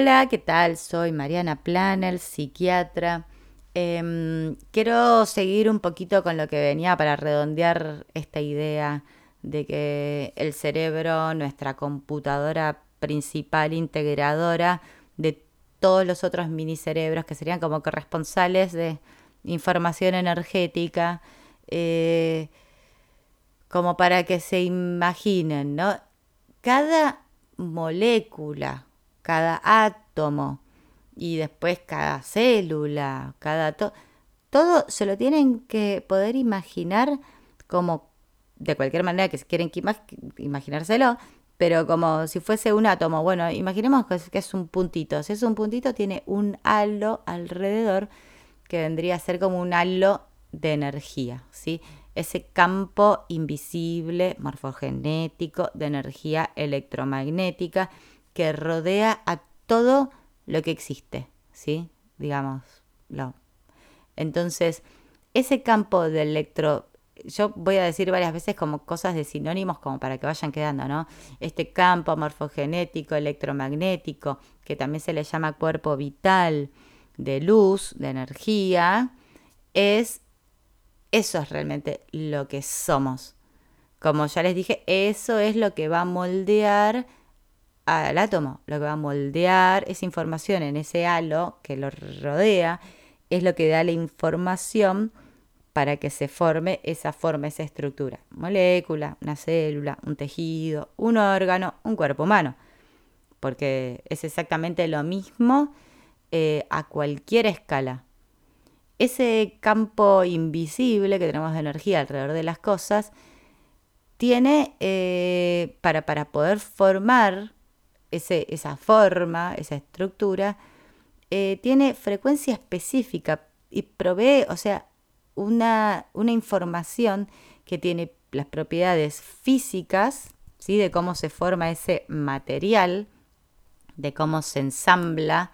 Hola, ¿qué tal? Soy Mariana Planel, psiquiatra. Em, quiero seguir un poquito con lo que venía para redondear esta idea de que el cerebro, nuestra computadora principal integradora de todos los otros mini cerebros que serían como corresponsales de información energética, eh, como para que se imaginen, ¿no? Cada molécula cada átomo y después cada célula, cada todo se lo tienen que poder imaginar como de cualquier manera que quieren imaginárselo, pero como si fuese un átomo. Bueno, imaginemos que es, que es un puntito. Si es un puntito, tiene un halo alrededor que vendría a ser como un halo de energía, ¿sí? Ese campo invisible, morfogenético, de energía electromagnética que rodea a todo lo que existe, ¿sí? Digámoslo. Entonces, ese campo de electro, yo voy a decir varias veces como cosas de sinónimos como para que vayan quedando, ¿no? Este campo morfogenético, electromagnético, que también se le llama cuerpo vital de luz, de energía, es eso es realmente lo que somos. Como ya les dije, eso es lo que va a moldear al átomo, lo que va a moldear esa información en ese halo que lo rodea, es lo que da la información para que se forme esa forma, esa estructura. Molécula, una célula, un tejido, un órgano, un cuerpo humano. Porque es exactamente lo mismo eh, a cualquier escala. Ese campo invisible que tenemos de energía alrededor de las cosas tiene eh, para, para poder formar esa forma, esa estructura, eh, tiene frecuencia específica y provee, o sea, una, una, información que tiene las propiedades físicas, ¿sí? de cómo se forma ese material, de cómo se ensambla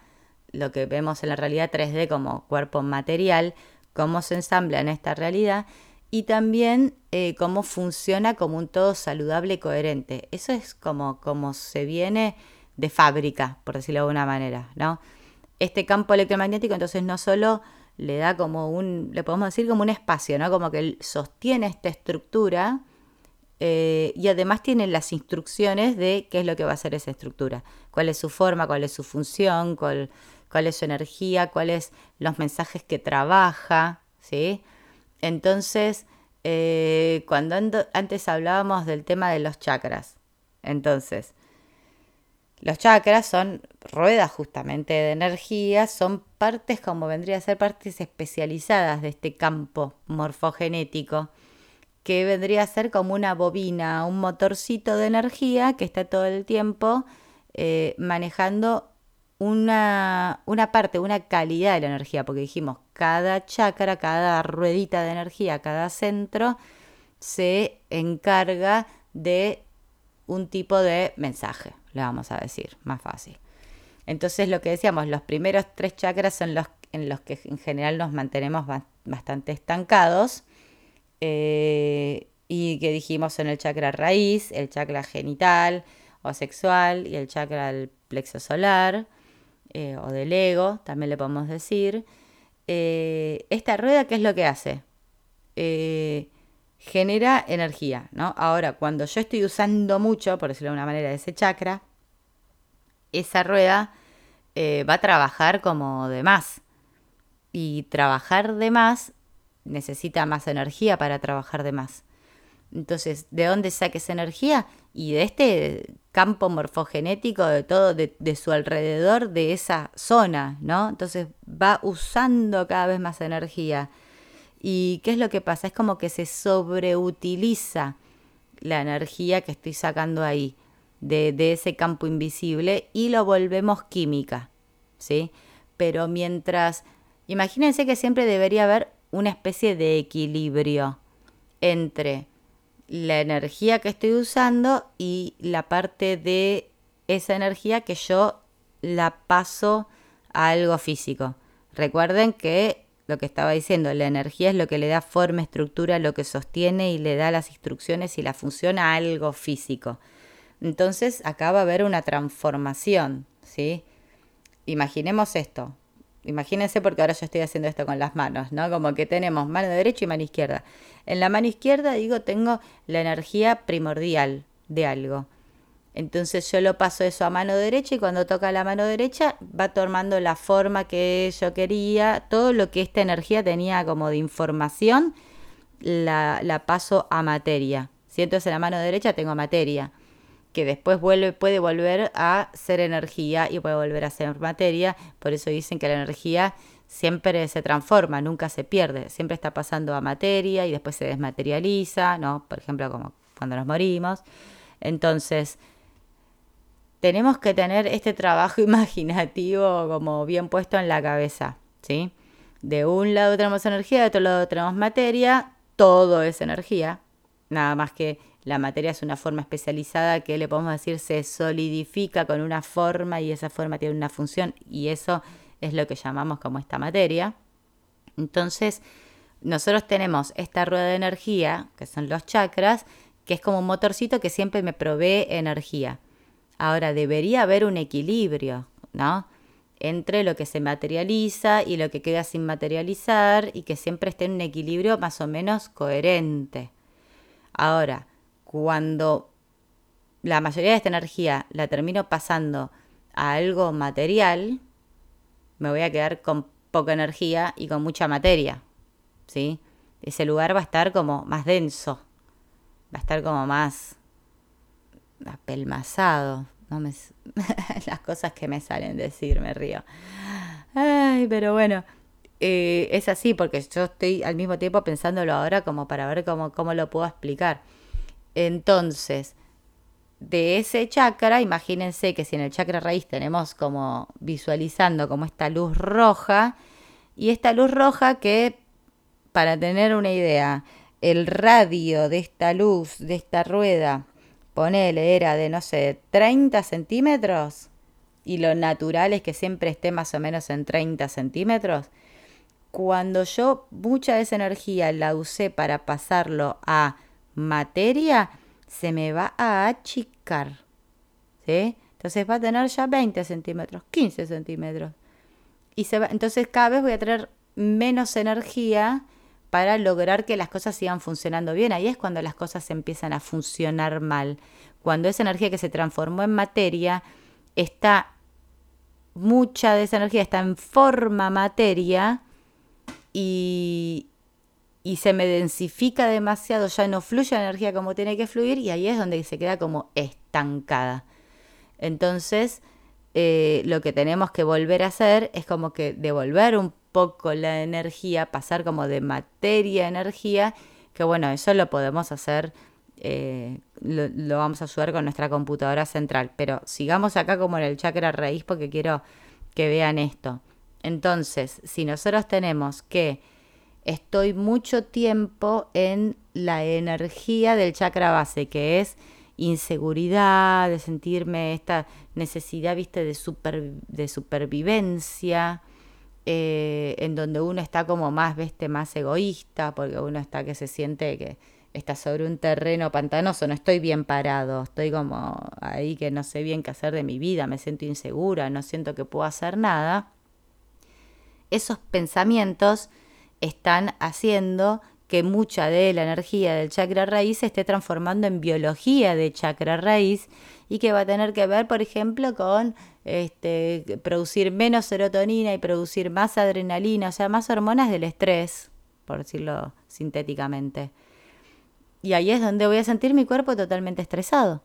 lo que vemos en la realidad 3D como cuerpo material, cómo se ensambla en esta realidad y también eh, cómo funciona como un todo saludable y coherente. Eso es como, como se viene de fábrica, por decirlo de alguna manera, ¿no? Este campo electromagnético entonces no solo le da como un, le podemos decir como un espacio, ¿no? Como que sostiene esta estructura eh, y además tiene las instrucciones de qué es lo que va a hacer esa estructura, cuál es su forma, cuál es su función, cuál, cuál es su energía, cuáles los mensajes que trabaja, ¿sí? Entonces, eh, cuando antes hablábamos del tema de los chakras, entonces, los chakras son ruedas justamente de energía, son partes como vendría a ser partes especializadas de este campo morfogenético, que vendría a ser como una bobina, un motorcito de energía que está todo el tiempo eh, manejando una, una parte, una calidad de la energía, porque dijimos, cada chakra, cada ruedita de energía, cada centro se encarga de un tipo de mensaje, le vamos a decir, más fácil. Entonces lo que decíamos, los primeros tres chakras son los en los que en general nos mantenemos bastante estancados. Eh, y que dijimos son el chakra raíz, el chakra genital o sexual y el chakra del plexo solar. Eh, o del ego, también le podemos decir. Eh, esta rueda, ¿qué es lo que hace? Eh, genera energía, ¿no? Ahora, cuando yo estoy usando mucho, por decirlo de una manera, ese chakra, esa rueda va a trabajar como de más. Y trabajar de más necesita más energía para trabajar de más. Entonces, ¿de dónde saque esa energía? Y de este campo morfogenético de todo, de, su alrededor, de esa zona, ¿no? Entonces va usando cada vez más energía. ¿Y qué es lo que pasa? Es como que se sobreutiliza la energía que estoy sacando ahí de, de ese campo invisible y lo volvemos química, ¿sí? Pero mientras, imagínense que siempre debería haber una especie de equilibrio entre la energía que estoy usando y la parte de esa energía que yo la paso a algo físico. Recuerden que lo que estaba diciendo, la energía es lo que le da forma, estructura, lo que sostiene y le da las instrucciones y la función a algo físico. Entonces acá va a haber una transformación, ¿sí? imaginemos esto. Imagínense porque ahora yo estoy haciendo esto con las manos, ¿no? Como que tenemos mano derecha y mano izquierda. En la mano izquierda, digo, tengo la energía primordial de algo. Entonces yo lo paso eso a mano derecha y cuando toca la mano derecha va tomando la forma que yo quería, todo lo que esta energía tenía como de información, la, la paso a materia. Si entonces en la mano derecha tengo materia que después puede volver a ser energía y puede volver a ser materia. Por eso dicen que la energía siempre se transforma, nunca se pierde, siempre está pasando a materia y después se desmaterializa, ¿no? Por ejemplo, como cuando nos morimos. Entonces, tenemos que tener este trabajo imaginativo como bien puesto en la cabeza, ¿sí? De un lado tenemos energía, de otro lado tenemos materia, todo es energía, nada más que la materia es una forma especializada que le podemos decir se solidifica con una forma y esa forma tiene una función y eso es lo que llamamos como esta materia. Entonces, nosotros tenemos esta rueda de energía, que son los chakras, que es como un motorcito que siempre me provee energía. Ahora, debería haber un equilibrio, ¿no? Entre lo que se materializa y lo que queda sin materializar y que siempre esté en un equilibrio más o menos coherente. Ahora, cuando la mayoría de esta energía la termino pasando a algo material, me voy a quedar con poca energía y con mucha materia. ¿Sí? Ese lugar va a estar como más denso, va a estar como más apelmazado. No me, las cosas que me salen decir, me río. Ay, pero bueno, eh, es así porque yo estoy al mismo tiempo pensándolo ahora como para ver cómo, cómo lo puedo explicar. Entonces, de ese chakra, imagínense que si en el chakra raíz tenemos como visualizando como esta luz roja, y esta luz roja que, para tener una idea, el radio de esta luz, de esta rueda, ponele, era de, no sé, 30 centímetros, y lo natural es que siempre esté más o menos en 30 centímetros, cuando yo mucha de esa energía la usé para pasarlo a materia, se me va a achicar. ¿Sí? Entonces va a tener ya 20 centímetros, 15 centímetros. Y se va, entonces cada vez voy a tener menos energía para lograr que las cosas sigan funcionando bien. Ahí es cuando las cosas empiezan a funcionar mal. Cuando esa energía que se transformó en materia está, mucha de esa energía está en forma materia y, y se me densifica demasiado, ya no fluye la energía como tiene que fluir y ahí es donde se queda como estancada. Entonces, eh, lo que tenemos que volver a hacer es como que devolver un poco la energía, pasar como de materia a energía, que bueno, eso lo podemos hacer, eh, lo, vamos a ayudar con nuestra computadora central, pero sigamos acá como en el chakra raíz porque quiero que vean esto. Entonces, si nosotros tenemos que estoy mucho tiempo en la energía del chakra base, que es inseguridad, de sentirme esta necesidad, viste, de, de supervivencia, eh, en donde uno está como más, viste, más egoísta, porque uno está que se siente que está sobre un terreno pantanoso, no estoy bien parado, estoy como ahí que no sé bien qué hacer de mi vida, me siento insegura, no siento que puedo hacer nada. Esos pensamientos están haciendo que mucha de la energía del chakra raíz se esté transformando en biología de chakra raíz y que va a tener que ver, por ejemplo, con este, producir menos serotonina y producir más adrenalina, o sea, más hormonas del estrés, por decirlo sintéticamente. Y ahí es donde voy a sentir mi cuerpo totalmente estresado.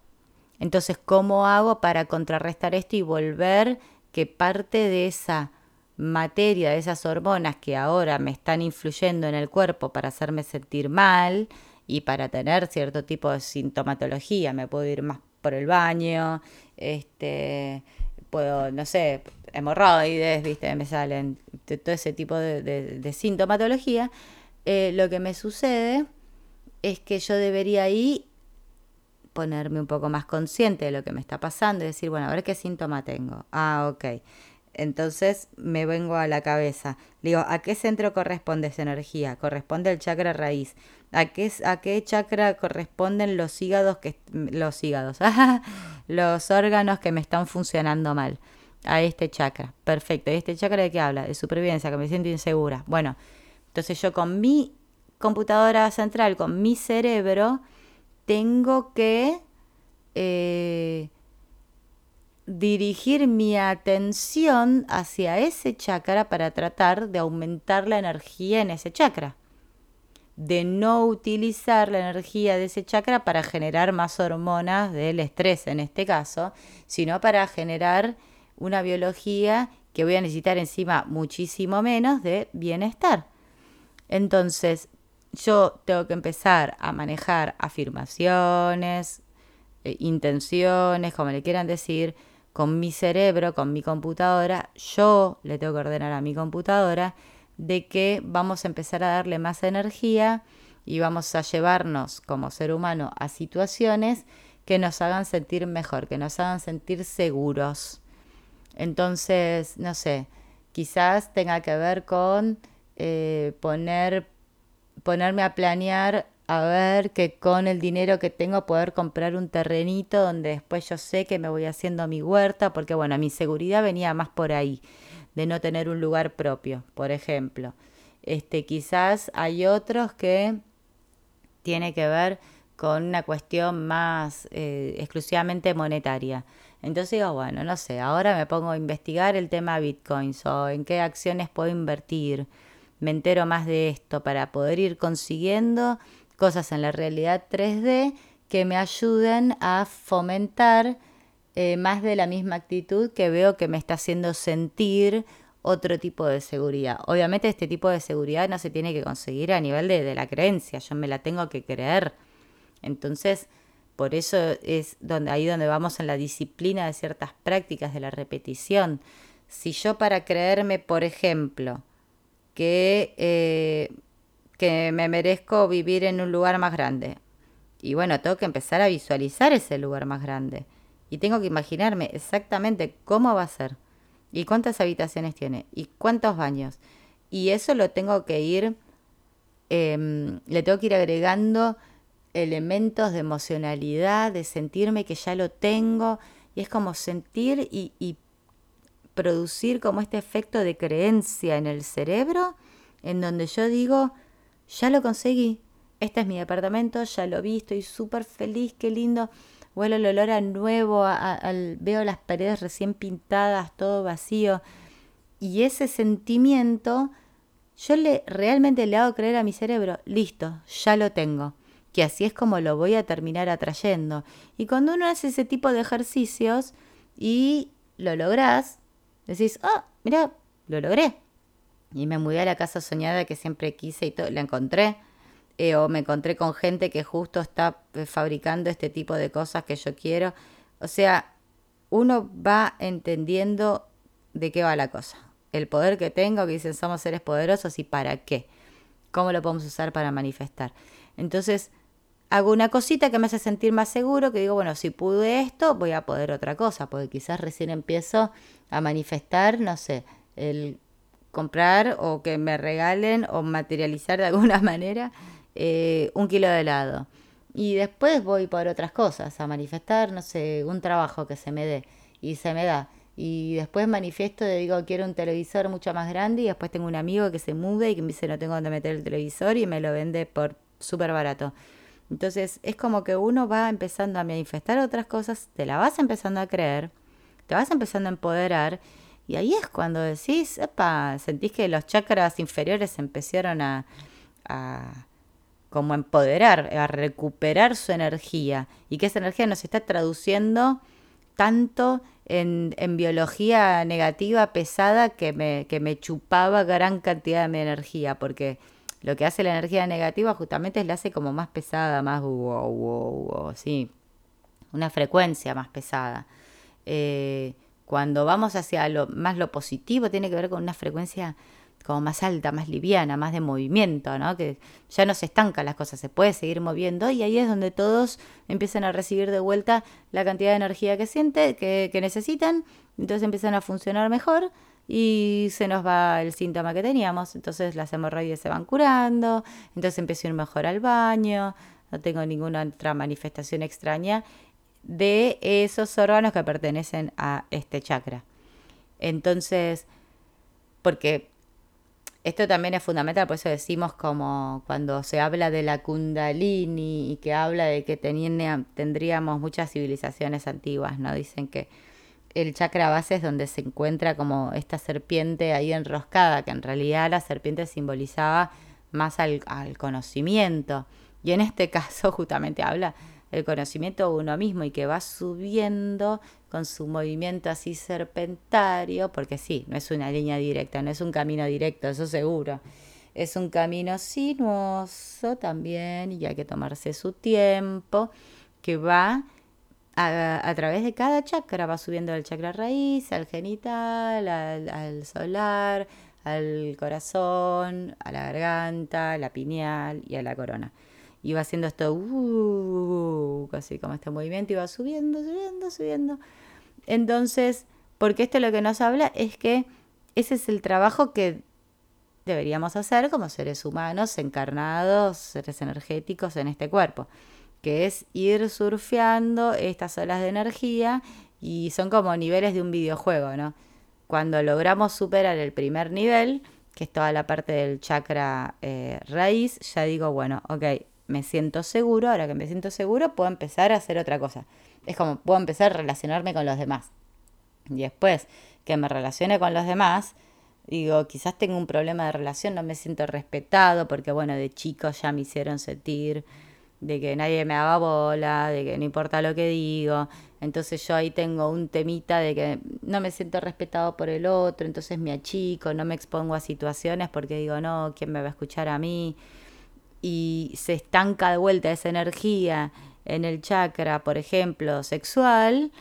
Entonces, ¿cómo hago para contrarrestar esto y volver que parte de esa materia de esas hormonas que ahora me están influyendo en el cuerpo para hacerme sentir mal y para tener cierto tipo de sintomatología. Me puedo ir más por el baño, este, puedo, no sé, hemorroides, viste, me salen todo ese tipo de, sintomatología. Eh, lo que me sucede es que yo debería ahí ponerme un poco más consciente de lo que me está pasando y decir, bueno, a ver qué síntoma tengo. Ah, ok. Entonces me vengo a la cabeza. Digo, ¿a qué centro corresponde esa energía? Corresponde al chakra raíz. ¿A qué, a qué chakra corresponden los hígados que los hígados? los órganos que me están funcionando mal. a este chakra. Perfecto. ¿Y este chakra de qué habla? De supervivencia, que me siento insegura. Bueno, entonces yo con mi computadora central, con mi cerebro, tengo que eh, dirigir mi atención hacia ese chakra para tratar de aumentar la energía en ese chakra. De no utilizar la energía de ese chakra para generar más hormonas del estrés en este caso, sino para generar una biología que voy a necesitar encima muchísimo menos de bienestar. Entonces, yo tengo que empezar a manejar afirmaciones, eh, intenciones, como le quieran decir, con mi cerebro, con mi computadora, yo le tengo que ordenar a mi computadora de que vamos a empezar a darle más energía y vamos a llevarnos como ser humano a situaciones que nos hagan sentir mejor, que nos hagan sentir seguros. Entonces, no sé, quizás tenga que ver con eh, poner, ponerme a planear a ver que con el dinero que tengo poder comprar un terrenito donde después yo sé que me voy haciendo mi huerta, porque bueno, mi seguridad venía más por ahí, de no tener un lugar propio, por ejemplo. Este, quizás hay otros que tiene que ver con una cuestión más eh, exclusivamente monetaria. Entonces digo, bueno, no sé, ahora me pongo a investigar el tema bitcoins o en qué acciones puedo invertir. Me entero más de esto para poder ir consiguiendo cosas en la realidad 3D que me ayuden a fomentar eh, más de la misma actitud que veo que me está haciendo sentir otro tipo de seguridad. Obviamente este tipo de seguridad no se tiene que conseguir a nivel de, la creencia, yo me la tengo que creer. Entonces, por eso es donde, ahí donde vamos en la disciplina de ciertas prácticas de la repetición. Si yo para creerme, por ejemplo, que eh, que me merezco vivir en un lugar más grande. Y bueno, tengo que empezar a visualizar ese lugar más grande. Y tengo que imaginarme exactamente cómo va a ser. Y cuántas habitaciones tiene. Y cuántos baños. Y eso lo tengo que ir, em, le tengo que ir agregando elementos de emocionalidad, de sentirme que ya lo tengo. Y es como sentir y, y producir como este efecto de creencia en el cerebro, en donde yo digo, ya lo conseguí. Este es mi departamento, ya lo vi, estoy súper feliz, qué lindo. Huelo el olor a nuevo, veo las paredes recién pintadas, todo vacío. Y ese sentimiento, yo le realmente le hago creer a mi cerebro, listo, ya lo tengo. Que así es como lo voy a terminar atrayendo. Y cuando uno hace ese tipo de ejercicios y lo lográs, decís, ah, mira, lo logré. Y me mudé a la casa soñada que siempre quise y la encontré. Eh, o me encontré con gente que justo está eh, fabricando este tipo de cosas que yo quiero. O sea, uno va entendiendo de qué va la cosa. El poder que tengo, que dicen somos seres poderosos y para qué. ¿Cómo lo podemos usar para manifestar? Entonces, hago una cosita que me hace sentir más seguro, que digo, bueno, si pude esto, voy a poder otra cosa, porque quizás recién empiezo a manifestar, no sé, el comprar o que me regalen o materializar de alguna manera eh, un kilo de helado. Y después voy por otras cosas, a manifestar, no sé, un trabajo que se me dé y se me da. Y después manifiesto, de, digo, quiero un televisor mucho más grande y después tengo un amigo que se mude y que me dice no tengo dónde meter el televisor y me lo vende por súper barato. Entonces es como que uno va empezando a manifestar otras cosas, te la vas empezando a creer, te vas empezando a empoderar y ahí es cuando decís, epa, sentís que los chakras inferiores empezaron a, como empoderar, a recuperar su energía y que esa energía nos está traduciendo tanto en, en, biología negativa pesada que me, que me chupaba gran cantidad de mi energía, porque lo que hace la energía negativa justamente es la hace como más pesada, más wow, wow, wow, sí, una frecuencia más pesada. Eh, cuando vamos hacia lo más lo positivo, tiene que ver con una frecuencia como más alta, más liviana, más de movimiento, ¿no? Que ya no se estancan las cosas, se puede seguir moviendo y ahí es donde todos empiezan a recibir de vuelta la cantidad de energía que sienten, que, que necesitan, entonces empiezan a funcionar mejor y se nos va el síntoma que teníamos, entonces las hemorroides se van curando, entonces empiezo a ir mejor al baño, no tengo ninguna otra manifestación extraña de esos órganos que pertenecen a este chakra. Entonces, porque esto también es fundamental, por eso decimos como cuando se habla de la kundalini y que habla de que tendríamos muchas civilizaciones antiguas, ¿no? Dicen que el chakra base es donde se encuentra como esta serpiente ahí enroscada, que en realidad la serpiente simbolizaba más al, al conocimiento. Y en este caso justamente habla el conocimiento de uno mismo y que va subiendo con su movimiento así serpentario, porque sí, no es una línea directa, no es un camino directo, eso seguro. Es un camino sinuoso también y hay que tomarse su tiempo, que va a, través de cada chakra, va subiendo del chakra raíz, al genital, al, al solar, al corazón, a la garganta, a la pineal y a la corona y va haciendo esto, uh, casi como este movimiento, y va subiendo, subiendo, subiendo. Entonces, porque esto lo que nos habla es que ese es el trabajo que deberíamos hacer como seres humanos encarnados, seres energéticos en este cuerpo, que es ir surfeando estas olas de energía y son como niveles de un videojuego, ¿no? Cuando logramos superar el primer nivel, que es toda la parte del chakra eh, raíz, ya digo, bueno, ok, me siento seguro, ahora que me siento seguro, puedo empezar a hacer otra cosa. Es como, puedo empezar a relacionarme con los demás. Y después que me relacione con los demás, digo, quizás tengo un problema de relación, no me siento respetado, porque bueno, de chico ya me hicieron sentir de que nadie me haga bola, de que no importa lo que digo. Entonces yo ahí tengo un temita de que no me siento respetado por el otro, entonces me achico, no me expongo a situaciones porque digo, no, ¿quién me va a escuchar a mí? Y se estanca de vuelta esa energía en el chakra, por ejemplo, sexual,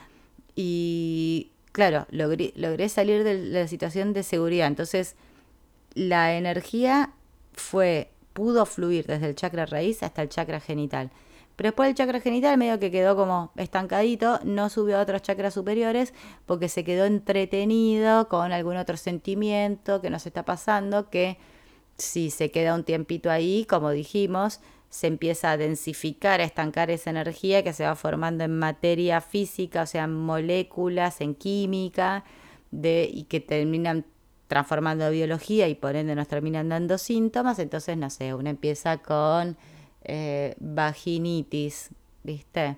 y claro, logré, salir de la situación de seguridad. Entonces, la energía fue, pudo fluir desde el chakra raíz hasta el chakra genital. Pero después el chakra genital medio que quedó como estancadito, no subió a otros chakras superiores porque se quedó entretenido con algún otro sentimiento que nos está pasando que si se queda un tiempito ahí, como dijimos, se empieza a densificar, a estancar esa energía que se va formando en materia física, o sea, en moléculas, en química, de, y que terminan transformando biología y por ende nos terminan dando síntomas. Entonces, no sé, uno empieza con eh, vaginitis, ¿viste?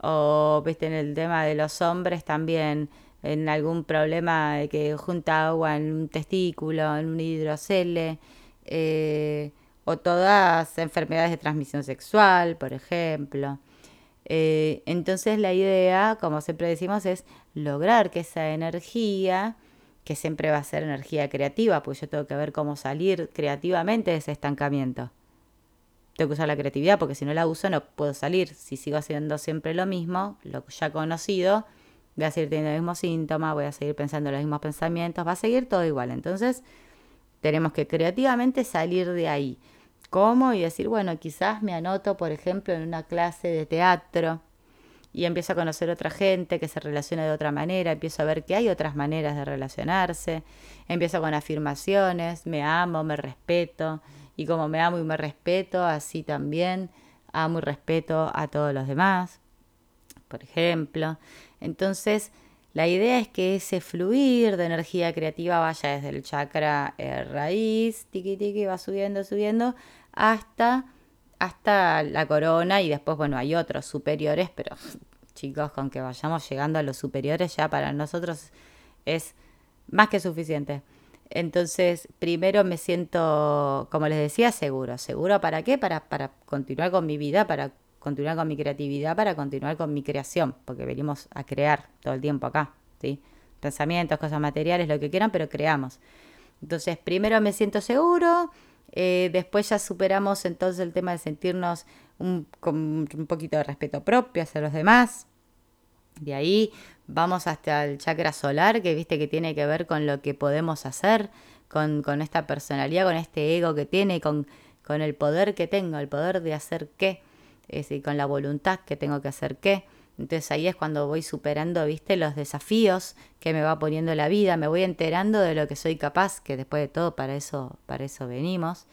O, ¿viste? En el tema de los hombres también, en algún problema que junta agua en un testículo, en un hidrocele eh, o todas enfermedades de transmisión sexual, por ejemplo. Eh, entonces la idea, como siempre decimos, es lograr que esa energía, que siempre va a ser energía creativa, pues yo tengo que ver cómo salir creativamente de ese estancamiento. Tengo que usar la creatividad porque si no la uso no puedo salir. Si sigo haciendo siempre lo mismo, lo ya conocido, voy a seguir teniendo los mismos síntomas, voy a seguir pensando los mismos pensamientos, va a seguir todo igual. Entonces, tenemos que creativamente salir de ahí. ¿Cómo? Y decir, bueno, quizás me anoto, por ejemplo, en una clase de teatro y empiezo a conocer otra gente que se relaciona de otra manera, empiezo a ver que hay otras maneras de relacionarse, empiezo con afirmaciones, me amo, me respeto, y como me amo y me respeto, así también amo y respeto a todos los demás, por ejemplo. Entonces, la idea es que ese fluir de energía creativa vaya desde el chakra eh, raíz, tiki tiki, va subiendo, subiendo, hasta, hasta la corona y después, bueno, hay otros superiores, pero chicos, con que vayamos llegando a los superiores ya para nosotros es más que suficiente. Entonces, primero me siento, como les decía, seguro. ¿Seguro para qué? Para, para continuar con mi vida, para continuar con mi creatividad para continuar con mi creación, porque venimos a crear todo el tiempo acá, ¿sí? Pensamientos, cosas materiales, lo que quieran, pero creamos. Entonces, primero me siento seguro, eh, después ya superamos entonces el tema de sentirnos un, con un poquito de respeto propio hacia los demás. De ahí vamos hasta el chakra solar, que viste que tiene que ver con lo que podemos hacer, con, con esta personalidad, con este ego que tiene, con, con el poder que tengo, el poder de hacer qué es decir, con la voluntad que tengo que hacer qué. Entonces ahí es cuando voy superando, viste, los desafíos que me va poniendo la vida, me voy enterando de lo que soy capaz, que después de todo para eso, para eso venimos,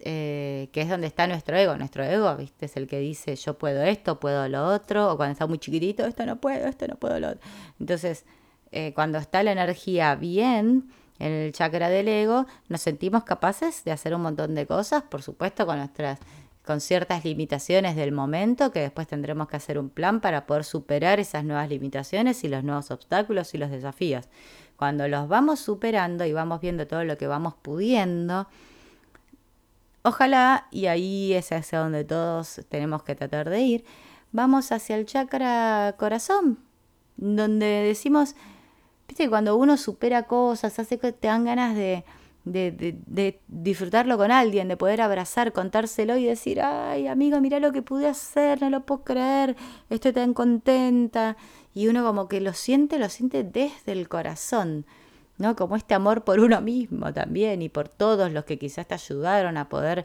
eh, que es donde está nuestro ego. Nuestro ego, viste, es el que dice yo puedo esto, puedo lo otro, o cuando está muy chiquitito, esto no puedo, esto no puedo lo otro. Entonces, eh, cuando está la energía bien en el chakra del ego, nos sentimos capaces de hacer un montón de cosas, por supuesto, con nuestras con ciertas limitaciones del momento, que después tendremos que hacer un plan para poder superar esas nuevas limitaciones y los nuevos obstáculos y los desafíos. Cuando los vamos superando y vamos viendo todo lo que vamos pudiendo, ojalá, y ahí es hacia donde todos tenemos que tratar de ir, vamos hacia el chakra corazón, donde decimos, viste, cuando uno supera cosas, hace que te dan ganas de, de, disfrutarlo con alguien, de poder abrazar, contárselo y decir, ay amigo, mira lo que pude hacer, no lo puedo creer, estoy tan contenta. Y uno como que lo siente, lo siente desde el corazón, ¿no? Como este amor por uno mismo también y por todos los que quizás te ayudaron a poder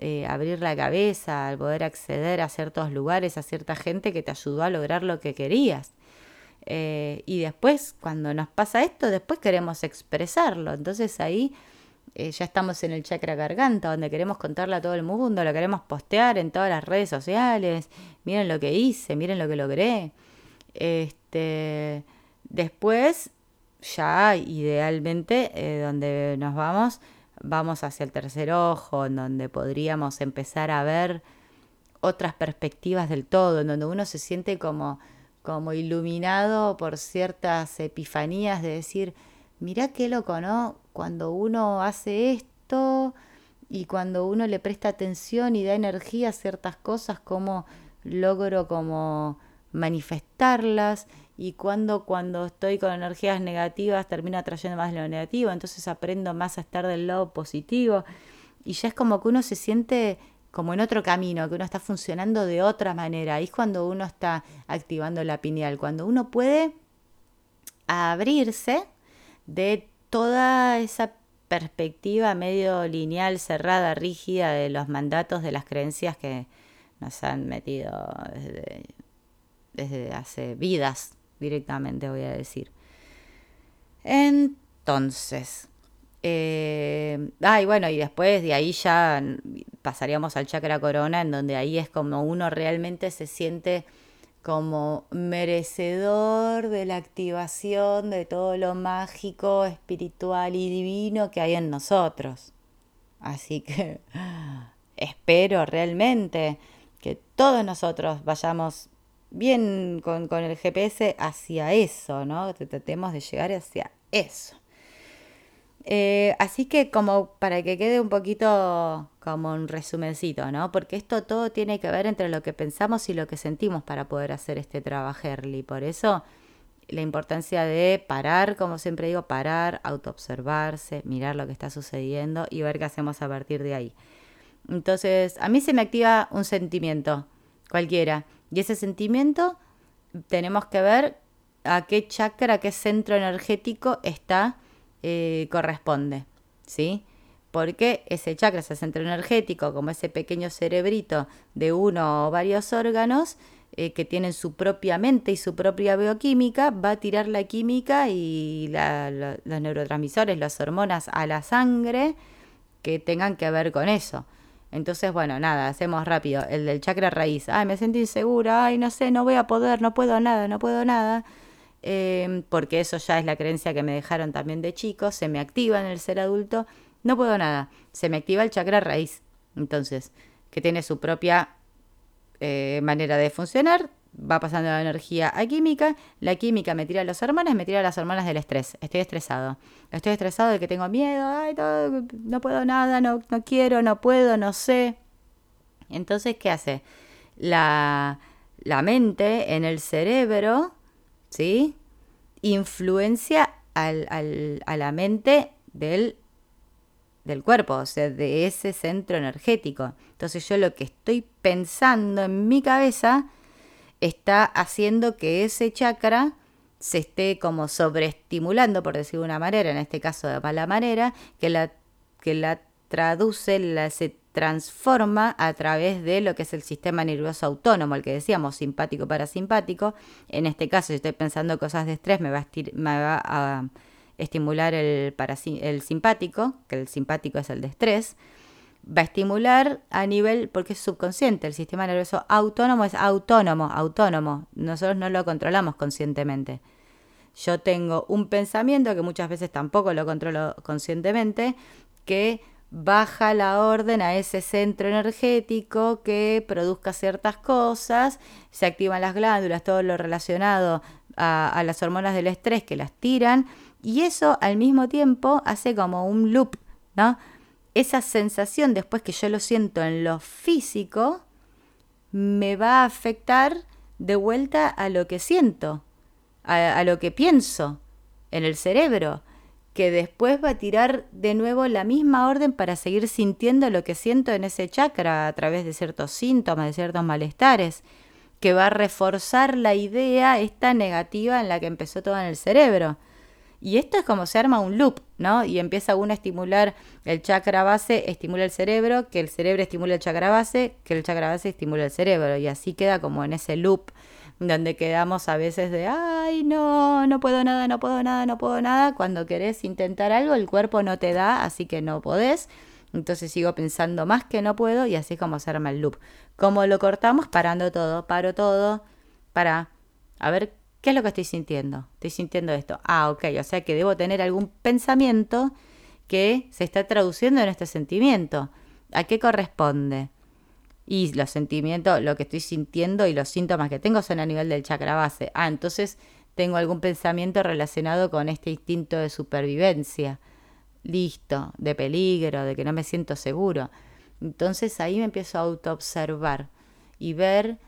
eh, abrir la cabeza, al poder acceder a ciertos lugares, a cierta gente que te ayudó a lograr lo que querías. Eh, y después, cuando nos pasa esto, después queremos expresarlo. Entonces ahí eh, ya estamos en el chakra garganta, donde queremos contarle a todo el mundo, lo queremos postear en todas las redes sociales, miren lo que hice, miren lo que logré. Este, después, ya idealmente, eh, donde nos vamos, vamos hacia el tercer ojo, en donde podríamos empezar a ver otras perspectivas del todo, en donde uno se siente como, como iluminado por ciertas epifanías de decir, mirá qué loco, ¿no? Cuando uno hace esto y cuando uno le presta atención y da energía a ciertas cosas, como logro como manifestarlas y cuando cuando estoy con energías negativas termino atrayendo más lo negativo, entonces aprendo más a estar del lado positivo y ya es como que uno se siente como en otro camino, que uno está funcionando de otra manera. Ahí es cuando uno está activando la pineal, cuando uno puede abrirse de toda esa perspectiva medio lineal, cerrada, rígida de los mandatos, de las creencias que nos han metido desde, hace vidas directamente, voy a decir. Entonces, eh, ah, y bueno, y después de ahí ya pasaríamos al chakra corona, en donde ahí es como uno realmente se siente como merecedor de la activación de todo lo mágico, espiritual y divino que hay en nosotros. Así que espero realmente que todos nosotros vayamos bien con, el GPS hacia eso, ¿no? Tratemos de llegar hacia eso. Eh, así que como para que quede un poquito como un resumencito, ¿no? Porque esto todo tiene que ver entre lo que pensamos y lo que sentimos para poder hacer este trabajo, y Por eso la importancia de parar, como siempre digo, parar, autoobservarse, mirar lo que está sucediendo y ver qué hacemos a partir de ahí. Entonces, a mí se me activa un sentimiento, cualquiera, y ese sentimiento tenemos que ver a qué chakra, a qué centro energético está eh, corresponde, ¿sí? Porque ese chakra, ese centro energético, como ese pequeño cerebrito de uno o varios órganos, eh, que tienen su propia mente y su propia bioquímica, va a tirar la química y los neurotransmisores, las hormonas a la sangre que tengan que ver con eso. Entonces, bueno, nada, hacemos rápido. El del chakra raíz. Ay, me siento insegura. Ay, no sé, no voy a poder, no puedo nada, no puedo nada. Em, porque eso ya es la creencia que me dejaron también de chico, se me activa en el ser adulto, no puedo nada, se me activa el chakra raíz, entonces, que tiene su propia eh, manera de funcionar, va pasando la energía a química, la química me tira las hormonas, me tira las hormonas del estrés, estoy estresado, estoy estresado de que tengo miedo, Ay, no puedo nada, no, no quiero, no puedo, no sé. Entonces, ¿qué hace? La, la mente en el cerebro ¿sí? Influencia al, a la mente del, del cuerpo, o sea, de ese centro energético. Entonces yo lo que estoy pensando en mi cabeza está haciendo que ese chakra se esté como sobreestimulando, por decir de una manera, en este caso de mala manera, que la, que la traduce, la, se transforma a través de lo que es el sistema nervioso autónomo, el que decíamos simpático parasimpático. En este caso, si estoy pensando cosas de estrés, me va a, estimular el, el simpático, que el simpático es el de estrés. Va a estimular a nivel, porque es subconsciente, el sistema nervioso autónomo es autónomo, autónomo. Nosotros no lo controlamos conscientemente. yo tengo un pensamiento que muchas veces tampoco lo controlo conscientemente, que baja la orden a ese centro energético que produzca ciertas cosas, se activan las glándulas, todo lo relacionado a, las hormonas del estrés que las tiran, y eso al mismo tiempo hace como un loop, ¿no? Esa sensación después que yo lo siento en lo físico, me va a afectar de vuelta a lo que siento, a lo que pienso en el cerebro que después va a tirar de nuevo la misma orden para seguir sintiendo lo que siento en ese chakra a través de ciertos síntomas, de ciertos malestares, que va a reforzar la idea esta negativa en la que empezó todo en el cerebro. Y esto es como se arma un loop, ¿no? Y empieza uno a estimular el chakra base, estimula el cerebro, que el cerebro estimula el chakra base, que el chakra base estimula el cerebro. Y así queda como en ese loop donde quedamos a veces de, ay, no, no puedo nada, no puedo nada, no puedo nada. Cuando querés intentar algo, el cuerpo no te da, así que no podés. Entonces sigo pensando más que no puedo y así es como se arma el loop. Como lo cortamos? Parando todo, paro todo, para, a ver, ¿qué es lo que estoy sintiendo? Estoy sintiendo esto. Ah, ok, o sea que debo tener algún pensamiento que se está traduciendo en este sentimiento. ¿A qué corresponde? Y los sentimientos, lo que estoy sintiendo y los síntomas que tengo son a nivel del chakra base. Ah, entonces tengo algún pensamiento relacionado con este instinto de supervivencia. Listo, de peligro, de que no me siento seguro. Entonces ahí me empiezo a autoobservar y ver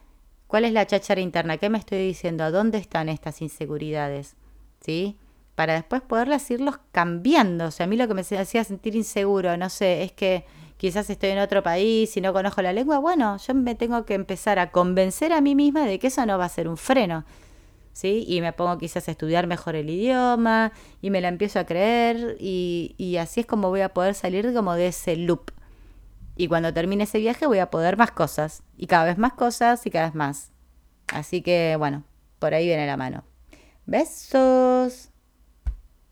cuál es la cháchara interna, qué me estoy diciendo, a dónde están estas inseguridades, ¿sí? Para después poderlas irlos cambiando. O sea, a mí lo que me hacía sentir inseguro, no sé, es que quizás estoy en otro país y no conozco la lengua, bueno, yo me tengo que empezar a convencer a mí misma de que eso no va a ser un freno. ¿Sí? Y me pongo quizás a estudiar mejor el idioma y me la empiezo a creer y, y así es como voy a poder salir como de ese loop. Y cuando termine ese viaje voy a poder más cosas y cada vez más cosas y cada vez más. Así que bueno, por ahí viene la mano. Besos.